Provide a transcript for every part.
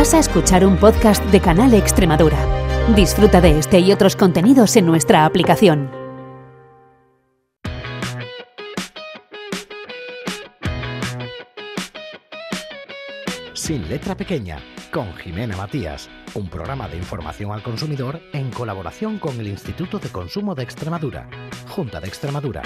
Vas a escuchar un podcast de Canal Extremadura. Disfruta de este y otros contenidos en nuestra aplicación. Sin letra pequeña, con Jimena Matías, un programa de información al consumidor en colaboración con el Instituto de Consumo de Extremadura, Junta de Extremadura.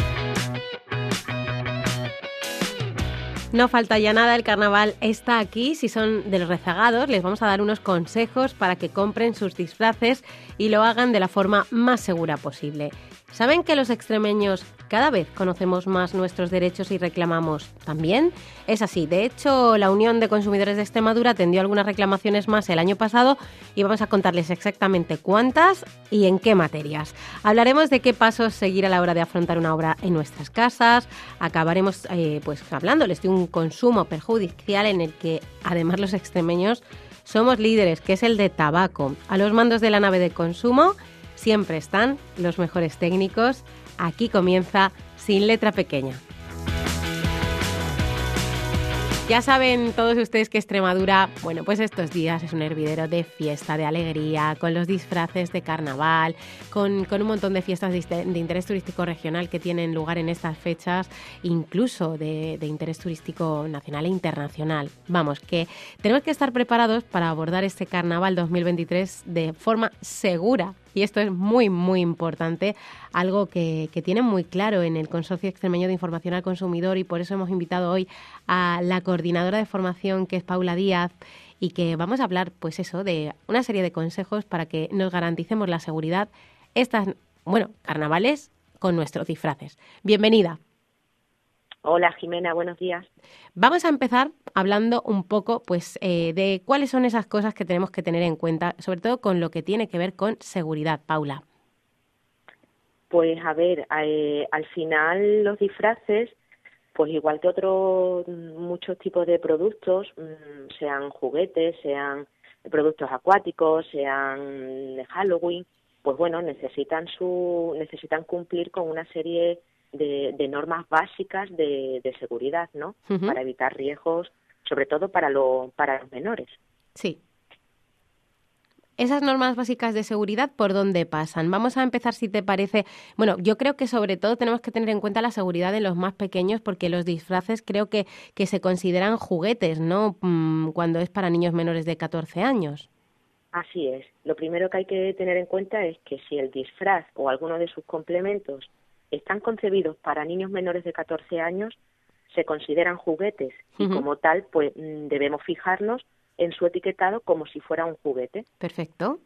No falta ya nada, el carnaval está aquí. Si son de los rezagados, les vamos a dar unos consejos para que compren sus disfraces y lo hagan de la forma más segura posible. ¿Saben que los extremeños cada vez conocemos más nuestros derechos y reclamamos también? Es así. De hecho, la Unión de Consumidores de Extremadura atendió algunas reclamaciones más el año pasado y vamos a contarles exactamente cuántas y en qué materias. Hablaremos de qué pasos seguir a la hora de afrontar una obra en nuestras casas. Acabaremos eh, pues hablándoles de un consumo perjudicial en el que además los extremeños somos líderes, que es el de tabaco. A los mandos de la nave de consumo siempre están los mejores técnicos. Aquí comienza Sin Letra Pequeña. Ya saben todos ustedes que Extremadura, bueno, pues estos días es un hervidero de fiesta, de alegría, con los disfraces de carnaval, con, un montón de fiestas de, interés turístico regional que tienen lugar en estas fechas, incluso de, de interés turístico nacional e internacional. Vamos, que tenemos que estar preparados para abordar este carnaval 2023 de forma segura y esto es muy, muy importante, algo que, que tienen muy claro en el Consorcio Extremeño de Información al Consumidor y por eso hemos invitado hoy a la coordinadora de formación que es Paula Díaz y que vamos a hablar, pues eso, de una serie de consejos para que nos garanticemos la seguridad estas, bueno, carnavales con nuestros disfraces. Bienvenida. Hola Jimena, buenos días. Vamos a empezar hablando un poco pues, eh, de cuáles son esas cosas que tenemos que tener en cuenta, sobre todo con lo que tiene que ver con seguridad. Paula. Pues a ver, eh, al final los disfraces, pues igual que otros muchos tipos de productos, mm, sean juguetes, sean productos acuáticos, sean de Halloween, pues bueno, necesitan su necesitan cumplir con una serie de, normas básicas de, seguridad, ¿no? Para evitar riesgos, sobre todo para, lo, para los menores. Sí. Esas normas básicas de seguridad, ¿por dónde pasan? Vamos a empezar, si te parece. Bueno, yo creo que sobre todo tenemos que tener en cuenta la seguridad de los más pequeños, porque los disfraces creo que, que se consideran juguetes, ¿no? Mm, cuando es para niños menores de 14 años. Así es. Lo primero que hay que tener en cuenta es que si el disfraz o alguno de sus complementos están concebidos para niños menores de 14 años, se consideran juguetes y como tal, pues mm, debemos fijarnos en su etiquetado como si fuera un juguete. Perfecto.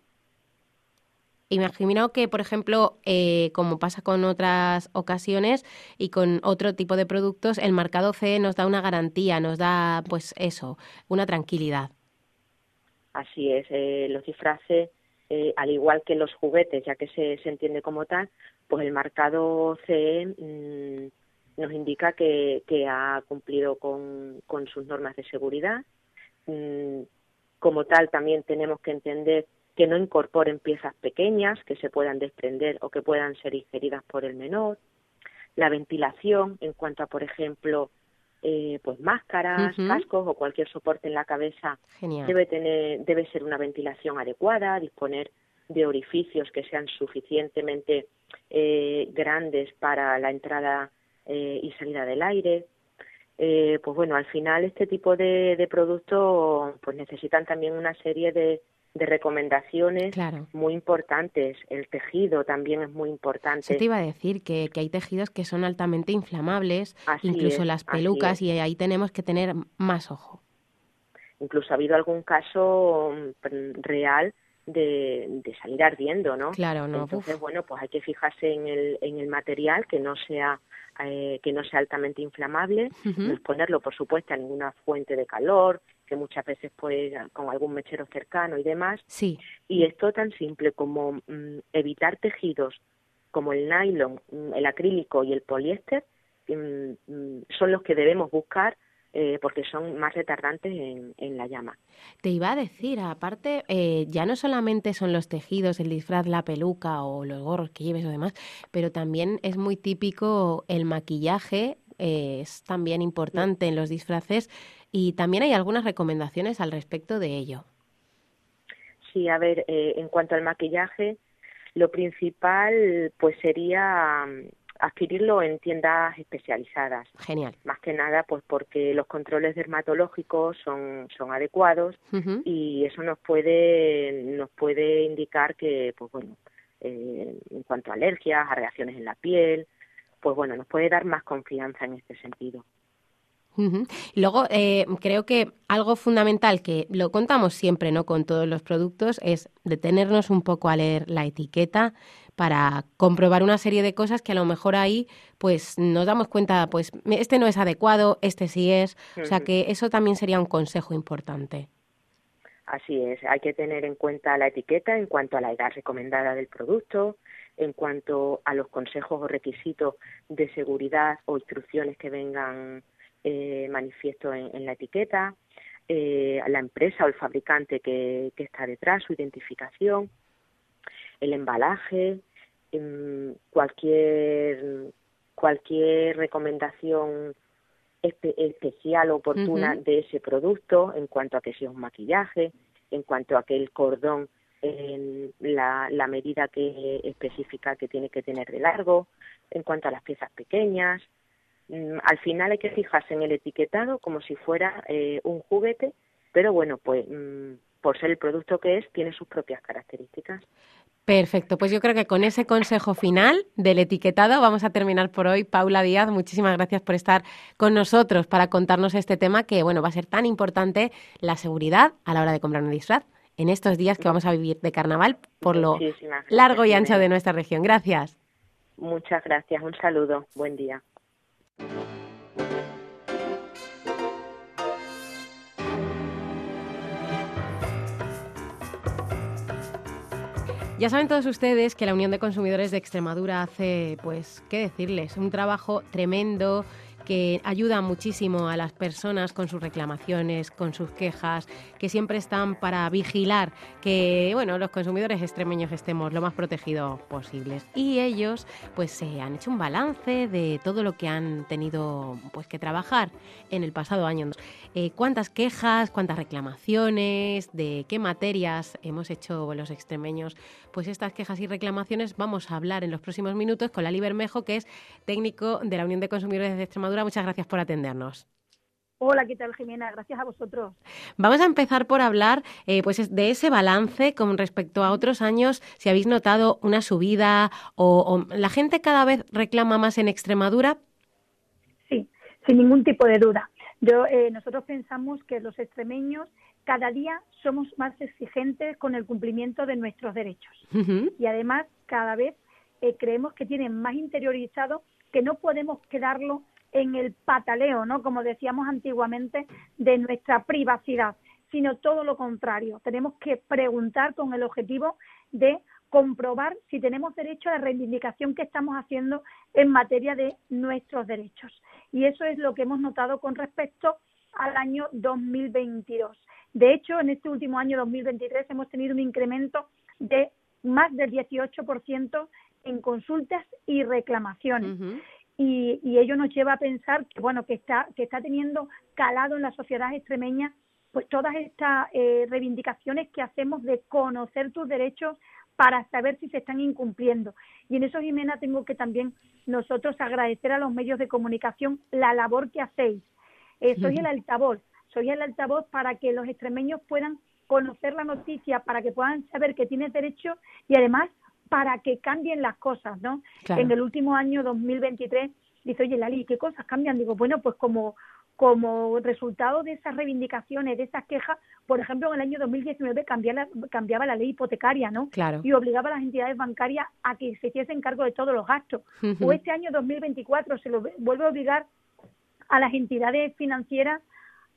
Imagino que, por ejemplo, eh, como pasa con otras ocasiones y con otro tipo de productos, el marcado C nos da una garantía, nos da, pues eso, una tranquilidad. Así es, eh, los disfraces eh, al igual que los juguetes, ya que se, se entiende como tal, pues el marcado CE mm, nos indica que, que ha cumplido con, con, sus normas de seguridad. Mm, como tal, también tenemos que entender que no incorporen piezas pequeñas que se puedan desprender o que puedan ser ingeridas por el menor. La ventilación, en cuanto a, por ejemplo, eh, pues máscaras, cascos o cualquier soporte en la cabeza debe tener debe ser una ventilación adecuada, disponer de orificios que sean suficientemente eh, grandes para la entrada eh, y salida del aire. Eh, pues bueno, al final este tipo de, de productos pues necesitan también una serie de, de recomendaciones muy importantes. El tejido también es muy importante. Se te iba a decir que, que hay tejidos que son altamente inflamables, incluso las pelucas, y ahí tenemos que tener más ojo. Incluso ha habido algún caso mm, real de, de salir ardiendo, ¿no? Claro, no. Entonces, bueno, pues hay que fijarse en el, en el material, que no sea eh, que no sea altamente inflamable, no exponerlo, por supuesto, a ninguna fuente de calor, que muchas veces pues con algún mechero cercano y demás. Sí. Y esto tan simple como mm, evitar tejidos como el nylon, mm, el acrílico y el poliéster mm, son los que debemos buscar eh, porque son más retardantes en, en, la llama. Te iba a decir, aparte, eh, ya no solamente son los tejidos, el disfraz, la peluca o los gorros que lleves o demás, pero también es muy típico el maquillaje, eh, es también importante en los disfraces y también hay algunas recomendaciones al respecto de ello. Sí, a ver, eh, en cuanto al maquillaje, lo principal pues sería mm, adquirirlo en tiendas especializadas. Genial. Más que nada, pues porque los controles dermatológicos son, son adecuados y eso nos puede, nos puede indicar que, pues bueno, eh, en cuanto a alergias, a reacciones en la piel, pues bueno, nos puede dar más confianza en este sentido. Luego, eh, creo que algo fundamental que lo contamos siempre, ¿no? Con todos los productos es detenernos un poco a leer la etiqueta para comprobar una serie de cosas que a lo mejor ahí, pues, nos damos cuenta, pues, este no es adecuado, este sí es. O sea que eso también sería un consejo importante. Así es, hay que tener en cuenta la etiqueta en cuanto a la edad recomendada del producto, en cuanto a los consejos o requisitos de seguridad o instrucciones que vengan eh, manifiesto en, la etiqueta, eh, la empresa o el fabricante que, está detrás, su identificación, el embalaje, em, cualquier cualquier recomendación especial o oportuna de ese producto en cuanto a que sea un maquillaje, en cuanto a que el cordón en la, la medida que específica que tiene que tener de largo, en cuanto a las piezas pequeñas, al final hay que fijarse en el etiquetado como si fuera eh, un juguete, pero bueno, pues mm, por ser el producto que es, tiene sus propias características. Perfecto, pues yo creo que con ese consejo final del etiquetado vamos a terminar por hoy. Paula Díaz, muchísimas gracias por estar con nosotros para contarnos este tema que bueno va a ser tan importante la seguridad a la hora de comprar un disfraz en estos días que vamos a vivir de carnaval por lo largo y ancho de nuestra región. Gracias. Muchas gracias, un saludo, buen día. Ya saben todos ustedes que la Unión de Consumidores de Extremadura hace, pues, ¿qué decirles? Un trabajo tremendo que ayuda muchísimo a las personas con sus reclamaciones, con sus quejas, que siempre están para vigilar que bueno, los consumidores extremeños estemos lo más protegidos posibles. Y ellos pues se han hecho un balance de todo lo que han tenido pues que trabajar en el pasado año. Eh, ¿Cuántas quejas, cuántas reclamaciones, de qué materias hemos hecho los extremeños? Pues estas quejas y reclamaciones vamos a hablar en los próximos minutos con Lali Bermejo, que es técnico de la Unión de Consumidores de Extremadura muchas gracias por atendernos. Hola, ¿qué tal, Jimena? Gracias a vosotros. Vamos a empezar por hablar eh, pues de ese balance con respecto a otros años. Si habéis notado una subida o, la gente cada vez reclama más en Extremadura. Sí, sin ningún tipo de duda. Yo, eh, nosotros pensamos que los extremeños cada día somos más exigentes con el cumplimiento de nuestros derechos. Y además, cada vez eh, creemos que tienen más interiorizado que no podemos quedarlo en el pataleo, ¿no? Como decíamos antiguamente, de nuestra privacidad, sino todo lo contrario. Tenemos que preguntar con el objetivo de comprobar si tenemos derecho a la reivindicación que estamos haciendo en materia de nuestros derechos. Y eso es lo que hemos notado con respecto al año 2022. De hecho, en este último año 2023 hemos tenido un incremento de más del 18% en consultas y reclamaciones y, y, ello nos lleva a pensar que bueno que está que está teniendo calado en la sociedad extremeña pues todas estas eh, reivindicaciones que hacemos de conocer tus derechos para saber si se están incumpliendo. Y en eso Jimena tengo que también nosotros agradecer a los medios de comunicación la labor que hacéis. Eh, soy el altavoz soy el altavoz para que los extremeños puedan conocer la noticia para que puedan saber que tienes derecho y además para que cambien las cosas, ¿no? En el último año 2023 dice, oye, Lali, ¿qué cosas cambian? Digo, bueno, pues como como resultado de esas reivindicaciones, de esas quejas, por ejemplo, en el año 2019 cambiaba la, cambiaba la ley hipotecaria, ¿no? Claro. Y obligaba a las entidades bancarias a que se hiciesen cargo de todos los gastos. O este año 2024 se lo vuelve a obligar a las entidades financieras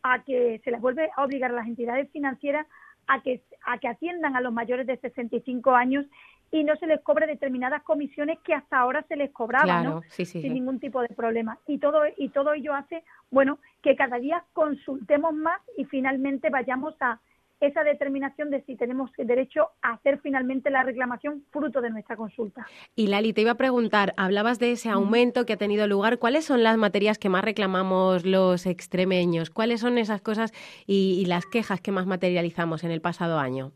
a que se les vuelve a obligar a las entidades financieras a que a que atiendan a los mayores de 65 años y no se les cobre determinadas comisiones que hasta ahora se les cobraban, ¿no? sin ningún tipo de problema. Y todo y todo ello hace, bueno, que cada día consultemos más y finalmente vayamos a esa determinación de si tenemos derecho a hacer finalmente la reclamación fruto de nuestra consulta. Y Lali, te iba a preguntar, hablabas de ese aumento que ha tenido lugar, ¿cuáles son las materias que más reclamamos los extremeños? ¿Cuáles son esas cosas y las quejas que más materializamos en el pasado año?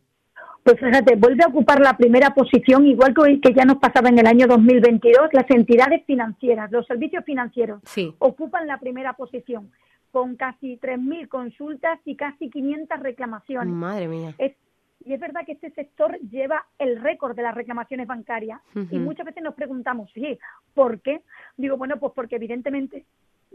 Pues fíjate, vuelve a ocupar la primera posición, igual que, ya nos pasaba en el año 2022, las entidades financieras, los servicios financieros ocupan la primera posición, con casi 3.000 consultas y casi 500 reclamaciones. Madre mía. y es verdad que este sector lleva el récord de las reclamaciones bancarias. Y muchas veces nos preguntamos, sí, ¿por qué? Digo, bueno, pues porque evidentemente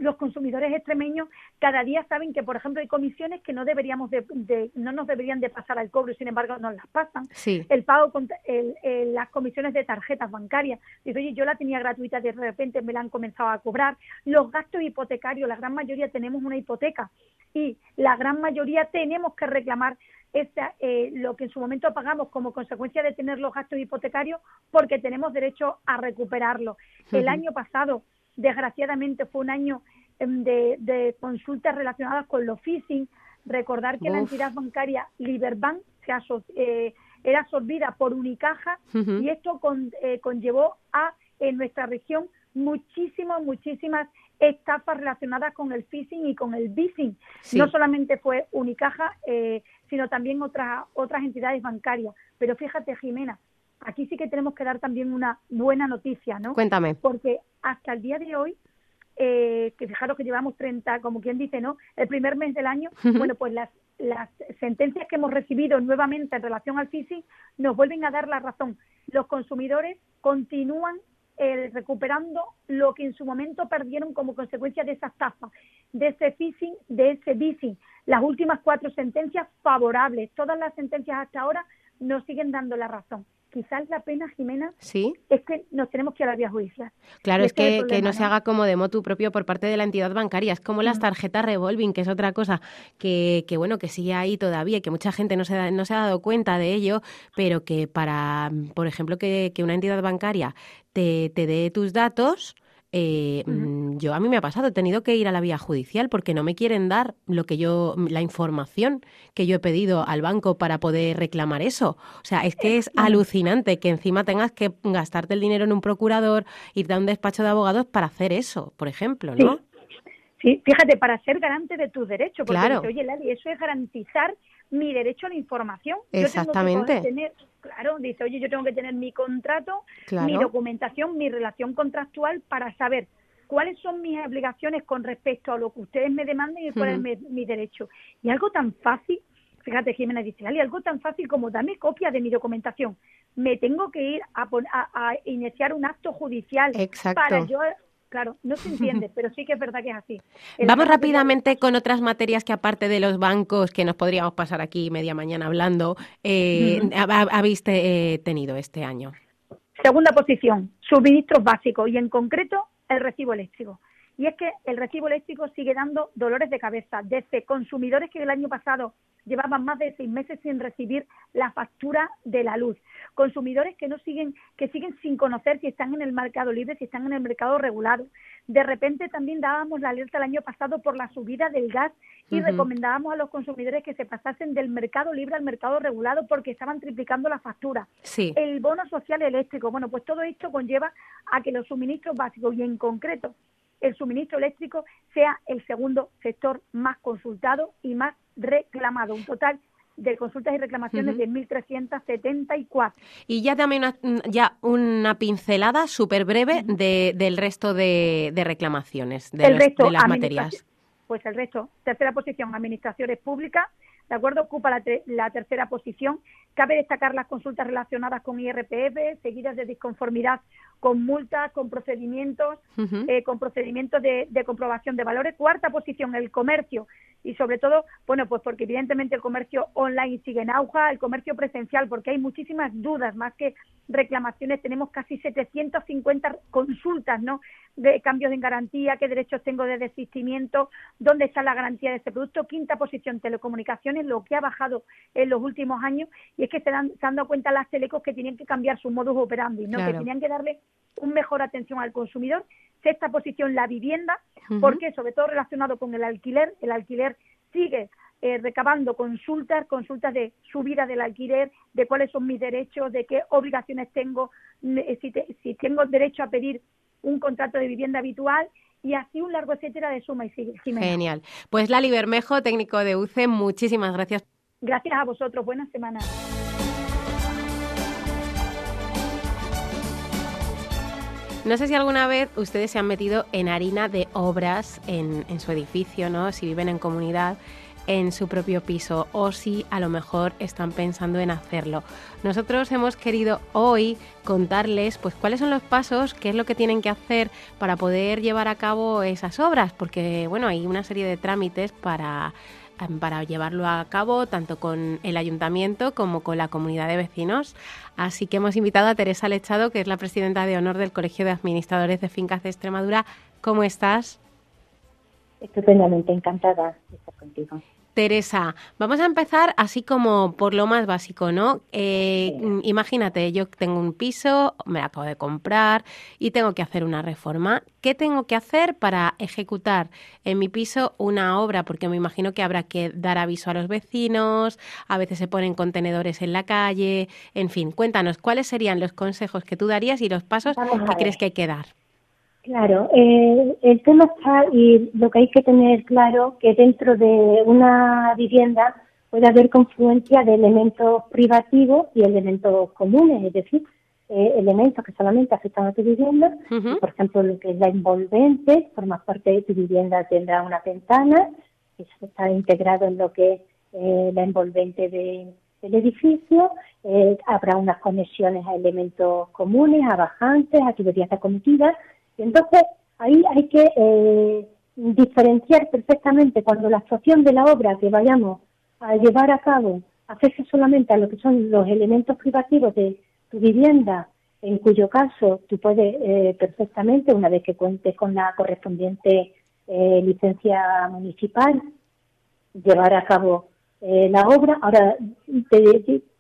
los consumidores extremeños cada día saben que, por ejemplo, hay comisiones que no deberíamos de, no nos deberían de pasar al cobro y sin embargo nos las pasan. El pago, con, el, las comisiones de tarjetas bancarias. Dice, oye, yo la tenía gratuita, de repente me la han comenzado a cobrar. Los gastos hipotecarios, la gran mayoría tenemos una hipoteca y la gran mayoría tenemos que reclamar esa, eh, lo que en su momento pagamos como consecuencia de tener los gastos hipotecarios porque tenemos derecho a recuperarlo. El año pasado Desgraciadamente fue un año em, de, consultas relacionadas con los phishing. Recordar que la entidad bancaria Liberbank se eh, era absorbida por Unicaja y esto eh, conllevó a en nuestra región muchísimas, muchísimas estafas relacionadas con el phishing y con el phishing. No solamente fue Unicaja, eh, sino también otras otras entidades bancarias. Pero fíjate, Jimena, aquí sí que tenemos que dar también una buena noticia, ¿no? Cuéntame. Porque hasta el día de hoy, eh, que fijaros que llevamos 30, como quien dice, ¿no? El primer mes del año, bueno, pues las, las sentencias que hemos recibido nuevamente en relación al phishing nos vuelven a dar la razón. Los consumidores continúan eh, recuperando lo que en su momento perdieron como consecuencia de esa estafa, de ese phishing, de ese phishing. Las últimas cuatro sentencias favorables, todas las sentencias hasta ahora nos siguen dando la razón quizás la pena, Jimena, ¿Sí? es que nos tenemos que ir a la vía judicial. Claro, es que, que no, se haga como de motu propio por parte de la entidad bancaria. Es como las mm. tarjetas revolving, que es otra cosa que, que, bueno, que sigue ahí todavía y que mucha gente no se, no se ha dado cuenta de ello, pero que para, por ejemplo, que, que una entidad bancaria te, te dé tus datos eh, yo a mí me ha pasado, he tenido que ir a la vía judicial porque no me quieren dar lo que yo, la información que yo he pedido al banco para poder reclamar eso. O sea, es que es alucinante que encima tengas que gastarte el dinero en un procurador, irte a un despacho de abogados para hacer eso, por ejemplo, ¿no? Sí, fíjate, para ser garante de tus derechos, porque claro. oye, Lali, eso es garantizar mi derecho a la información. Exactamente. Yo tengo que tener, claro, dice, oye, yo tengo que tener mi contrato, mi documentación, mi relación contractual para saber cuáles son mis obligaciones con respecto a lo que ustedes me demanden y cuál es mi, derecho. Y algo tan fácil, fíjate, Jimena dice, Lali, algo tan fácil como darme copia de mi documentación. Me tengo que ir a, a, a iniciar un acto judicial para yo claro, no se entiende, pero sí que es verdad que es así. Vamos rápidamente con otras materias que aparte de los bancos, que nos podríamos pasar aquí media mañana hablando, eh, habéis eh, tenido este año. Segunda posición, suministros básicos y en concreto el recibo eléctrico. Y es que el recibo eléctrico sigue dando dolores de cabeza desde consumidores que el año pasado llevaban más de seis meses sin recibir la factura de la luz. Consumidores que no siguen, que siguen sin conocer si están en el mercado libre, si están en el mercado regulado. De repente también dábamos la alerta el año pasado por la subida del gas y recomendábamos a los consumidores que se pasasen del mercado libre al mercado regulado porque estaban triplicando la factura. El bono social eléctrico, bueno, pues todo esto conlleva a que los suministros básicos y en concreto el suministro eléctrico sea el segundo sector más consultado y más reclamado. Un total de consultas y reclamaciones de 1.374. Y ya dame una, ya una pincelada súper breve de, del resto de, reclamaciones, de, de las materias. Pues el resto, tercera posición, administraciones públicas, ¿de acuerdo? Ocupa la, la, tercera posición. Cabe destacar las consultas relacionadas con IRPF, seguidas de disconformidad con multas, con procedimientos, eh, con procedimientos de, de, comprobación de valores. Cuarta posición, el comercio y sobre todo, bueno, pues porque evidentemente el comercio online sigue en auge, el comercio presencial, porque hay muchísimas dudas, más que reclamaciones, tenemos casi 750 consultas, ¿no? De cambios en garantía, qué derechos tengo de desistimiento, dónde está la garantía de ese producto. Quinta posición, telecomunicaciones, lo que ha bajado en los últimos años, y es que se, dan, se han dado cuenta las telecos que tienen que cambiar su modus operandi, ¿no? Que tenían que darle un mejor atención al consumidor Sexta posición, la vivienda, porque sobre todo relacionado con el alquiler, el alquiler sigue eh, recabando consultas, consultas de subida del alquiler, de cuáles son mis derechos, de qué obligaciones tengo, eh, si, si tengo derecho a pedir un contrato de vivienda habitual y así un largo etcétera de suma y sigue. Genial. Pues Lali Bermejo, técnico de UCE, muchísimas gracias. Gracias a vosotros. Buenas semanas. No sé si alguna vez ustedes se han metido en harina de obras en, su edificio, ¿no? Si viven en comunidad en su propio piso o si a lo mejor están pensando en hacerlo. Nosotros hemos querido hoy contarles pues cuáles son los pasos, qué es lo que tienen que hacer para poder llevar a cabo esas obras, porque bueno, hay una serie de trámites para para llevarlo a cabo tanto con el ayuntamiento como con la comunidad de vecinos. Así que hemos invitado a Teresa Lechado, que es la presidenta de honor del Colegio de Administradores de Fincas de Extremadura. ¿Cómo estás? Estupendamente encantada de estar contigo. Teresa, vamos a empezar así como por lo más básico, ¿no? Eh, imagínate, yo tengo un piso, me lo acabo de comprar y tengo que hacer una reforma. ¿Qué tengo que hacer para ejecutar en mi piso una obra? Porque me imagino que habrá que dar aviso a los vecinos, a veces se ponen contenedores en la calle, en fin, cuéntanos cuáles serían los consejos que tú darías y los pasos que crees que hay que dar. Claro, eh, el tema está y lo que hay que tener claro que dentro de una vivienda puede haber confluencia de elementos privativos y elementos comunes, es decir, eh, elementos que solamente afectan a tu vivienda, por ejemplo, lo que es la envolvente, forma parte de tu vivienda, tendrá una ventana, eso está integrado en lo que es eh, la envolvente del edificio, habrá unas conexiones a elementos comunes, a bajantes, a tuberías acometidas, entonces, ahí hay que eh, diferenciar perfectamente cuando la actuación de la obra que vayamos a llevar a cabo afecta solamente a lo que son los elementos privativos de tu vivienda, en cuyo caso tú puedes eh, perfectamente, una vez que cuentes con la correspondiente eh, licencia municipal, llevar a cabo la obra. Ahora,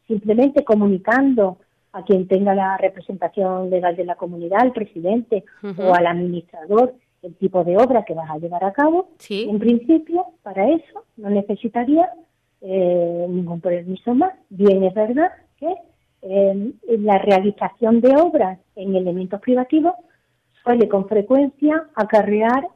simplemente comunicando a quien tenga la representación legal de la comunidad, al presidente o al administrador, el tipo de obra que vas a llevar a cabo. En principio, para eso no necesitaría eh, ningún permiso más. Bien es verdad que eh, la realización de obras en elementos privativos suele con frecuencia acarrear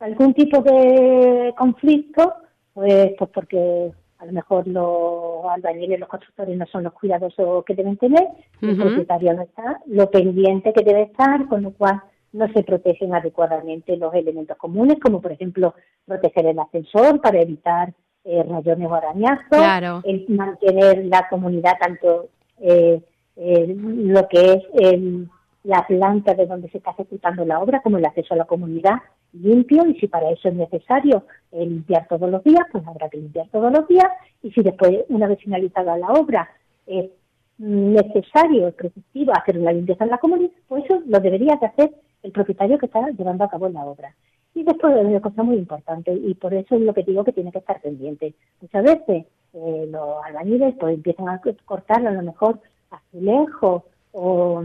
algún tipo de conflicto, pues, pues porque a lo mejor los albañiles, los constructores no son los cuidadosos que deben tener, el propietario no está, lo pendiente que debe estar, con lo cual no se protegen adecuadamente los elementos comunes, como por ejemplo proteger el ascensor para evitar eh, rayones o arañazos, el mantener la comunidad tanto eh, lo que es el, la planta de donde se está ejecutando la obra como el acceso a la comunidad limpio y si para eso es necesario eh, limpiar todos los días, pues habrá que limpiar todos los días y si después, una vez finalizada la obra, es necesario, es productivo hacer una limpieza en la comunidad, pues eso lo debería de hacer el propietario que está llevando a cabo la obra. Y después hay una cosa muy importante y por eso es lo que digo que tiene que estar pendiente. Muchas veces eh, los albañiles pues empiezan a cortar a lo mejor azulejos o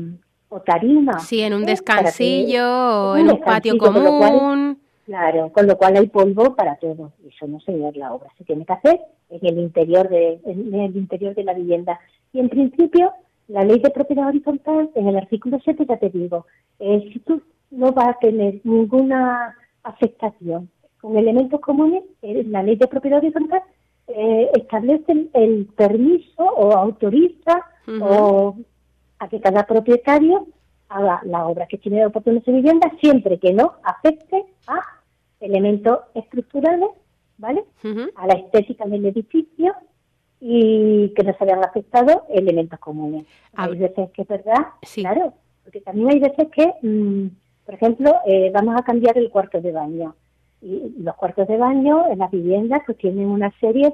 o tarima. Sí, en un descansillo o en un patio común. claro, con lo cual hay polvo para todo. Eso no sería la obra. Se tiene que hacer en el interior de, en el interior de la vivienda. Y en principio, la ley de propiedad horizontal, en el artículo 7 ya te digo, eh, si tú no vas a tener ninguna afectación con elementos comunes, eh, la ley de propiedad horizontal eh, establece el, permiso o autoriza o a que cada propietario haga la obra que tiene de oportunidad de vivienda siempre que no afecte a elementos estructurales, ¿vale? A la estética del edificio y que no se hayan afectado elementos comunes. hay veces que es verdad, claro, porque también hay veces que, mm, por ejemplo, eh, vamos a cambiar el cuarto de baño. Y los cuartos de baño en las viviendas pues tienen una serie,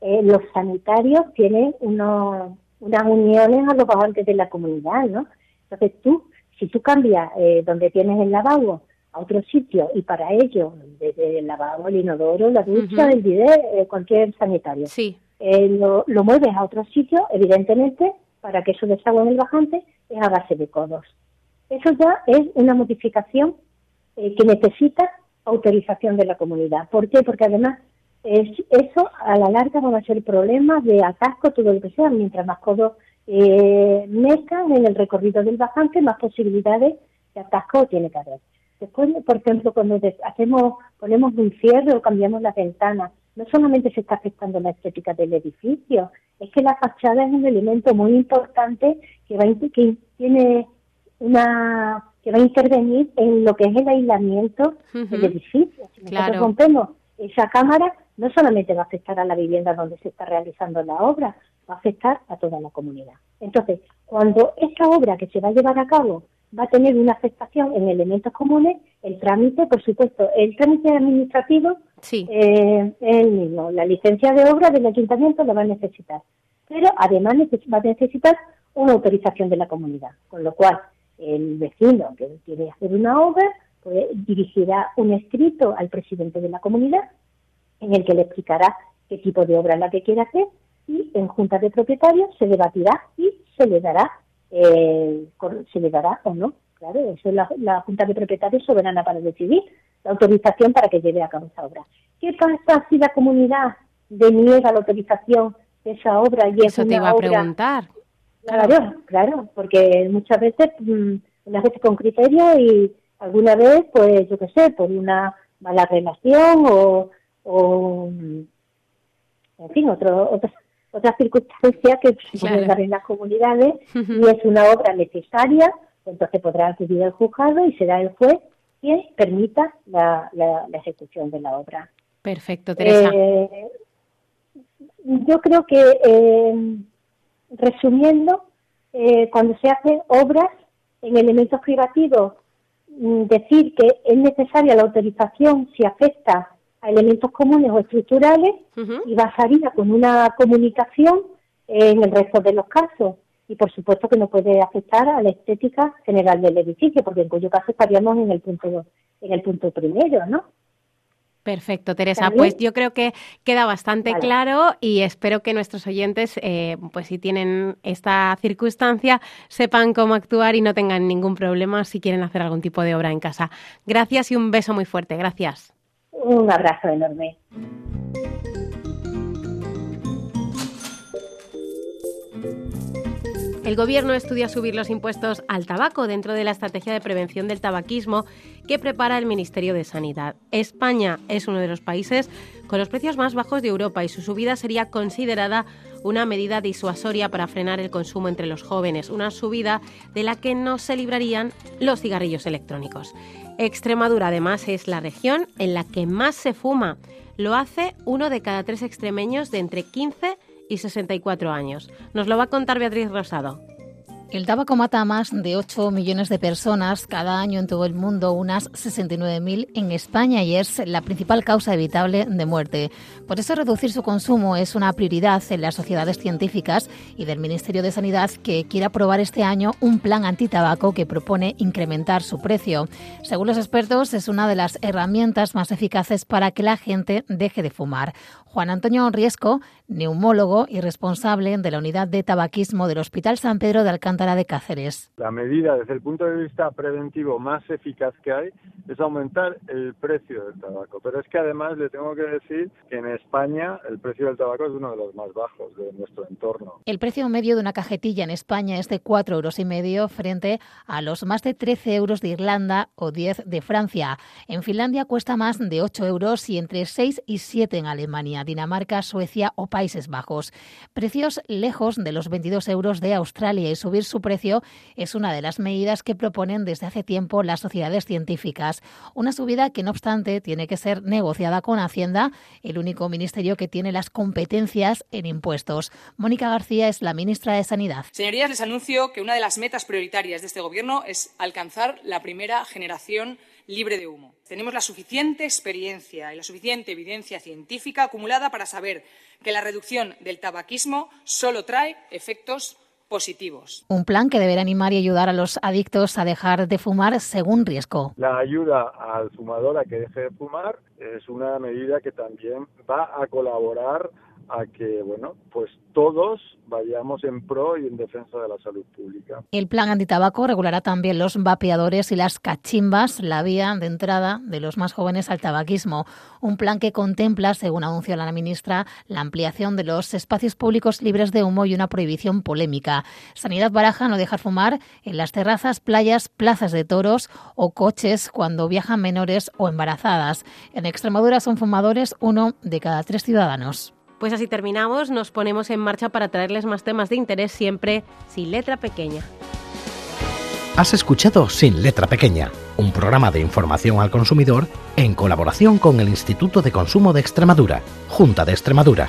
eh, los sanitarios tienen unos unas uniones a los bajantes de la comunidad, ¿no? Entonces tú, si tú cambias eh, donde tienes el lavabo a otro sitio y para ello, desde el lavabo, el inodoro, la ducha, el bidet, eh, cualquier sanitario, sí. Eh, lo, lo, mueves a otro sitio, evidentemente, para que eso desagüe en el bajante, es a base de codos. Eso ya es una modificación que necesita autorización de la comunidad. ¿Por qué? Porque además eso a la larga van a ser problemas de atasco, todo lo que sea. Mientras más codos eh, metan en el recorrido del bajante, más posibilidades de atasco tiene que haber. Después, por ejemplo, cuando hacemos, ponemos un cierre o cambiamos las ventanas, no solamente se está afectando la estética del edificio, es que la fachada es un elemento muy importante que va que tiene una que va a intervenir en lo que es el aislamiento del edificio. Si nosotros rompemos esa cámara, no solamente va a afectar a la vivienda donde se está realizando la obra, va a afectar a toda la comunidad. Entonces, cuando esta obra que se va a llevar a cabo va a tener una afectación en elementos comunes, el trámite, por supuesto, el trámite administrativo eh, es el mismo. La licencia de obra del ayuntamiento la va a necesitar, pero además va a necesitar una autorización de la comunidad, con lo cual el vecino que quiere hacer una obra pues, dirigirá un escrito al presidente de la comunidad en el que le explicará qué tipo de obra es la que quiere hacer y en junta de propietarios se debatirá y se le dará eh, se le dará o no. Claro, eso es la, junta de propietarios soberana para decidir la autorización para que lleve a cabo esa obra. ¿Qué pasa si la comunidad deniega la autorización de esa obra y eso te iba a preguntar. Claro, claro, porque muchas veces, mm, unas veces con criterio y alguna vez, pues yo qué sé, por una mala relación o, o en fin, otro, otras, otras circunstancias que se pueden dar en las comunidades y es una obra necesaria, entonces podrá acudir al juzgado y será el juez quien permita la, la, ejecución de la obra. Perfecto, Teresa. Eh, yo creo que eh, resumiendo, eh, cuando se hacen obras en elementos privativos, mm, decir que es necesaria la autorización si afecta a elementos comunes o estructurales y basaría con una comunicación en el resto de los casos. Y por supuesto que no puede afectar a la estética general del edificio, porque en cuyo caso estaríamos en el punto en el punto primero, ¿no? Perfecto, Teresa. Pues yo creo que queda bastante claro y espero que nuestros oyentes, eh, pues si tienen esta circunstancia, sepan cómo actuar y no tengan ningún problema si quieren hacer algún tipo de obra en casa. Gracias y un beso muy fuerte. Gracias. Un abrazo enorme. El Gobierno estudia subir los impuestos al tabaco dentro de la estrategia de prevención del tabaquismo que prepara el Ministerio de Sanidad. España es uno de los países con los precios más bajos de Europa y su subida sería considerada una medida disuasoria para frenar el consumo entre los jóvenes, una subida de la que no se librarían los cigarrillos electrónicos. Extremadura además es la región en la que más se fuma. Lo hace uno de cada tres extremeños de entre 15 y 64 años. Nos lo va a contar Beatriz Rosado. El tabaco mata a más de 8 millones de personas cada año en todo el mundo, unas 69.000 en España y es la principal causa evitable de muerte. Por eso reducir su consumo es una prioridad en las sociedades científicas y del Ministerio de Sanidad que quiere aprobar este año un plan antitabaco que propone incrementar su precio. Según los expertos, es una de las herramientas más eficaces para que la gente deje de fumar. Juan Antonio Riesco, neumólogo y responsable de la unidad de tabaquismo del Hospital San Pedro de Alcántara de Cáceres. La medida desde el punto de vista preventivo más eficaz que hay es aumentar el precio del tabaco. Pero es que además le tengo que decir que en España el precio del tabaco es uno de los más bajos de nuestro entorno. El precio medio de una cajetilla en España es de 4 euros y medio frente a los más de 13 euros de Irlanda o 10 de Francia. En Finlandia cuesta más de 8 euros y entre 6 y 7 en Dinamarca, Suecia o Países Bajos. Precios lejos de los 22 euros de Australia y subir su precio es una de las medidas que proponen desde hace tiempo las sociedades científicas. Una subida que, no obstante, tiene que ser negociada con Hacienda, el único ministerio que tiene las competencias en impuestos. Mónica García es la ministra de Sanidad. Señorías, les anuncio que una de las metas prioritarias de este Gobierno es alcanzar la primera generación libre de humo. Tenemos la suficiente experiencia y la suficiente evidencia científica acumulada para saber que la reducción del tabaquismo solo trae efectos positivos. Un plan que deberá animar y ayudar a los adictos a dejar de fumar según riesgo. La ayuda al fumador a que deje de fumar es una medida que también va a colaborar a que, bueno, pues todos vayamos en pro y en defensa de la salud pública. El plan antitabaco regulará también los vapeadores y las cachimbas, la vía de entrada de los más jóvenes al tabaquismo. Un plan que contempla, según anunció la ministra, la ampliación de los espacios públicos libres de humo y una prohibición polémica. Sanidad baraja no dejar fumar en las terrazas, playas, plazas de toros o coches cuando viajan menores o embarazadas. En Extremadura son fumadores uno de cada tres ciudadanos. Pues así terminamos, nos ponemos en marcha para traerles más temas de interés siempre sin letra pequeña. Has escuchado Sin Letra Pequeña, un programa de información al consumidor en colaboración con el Instituto de Consumo de Extremadura, Junta de Extremadura.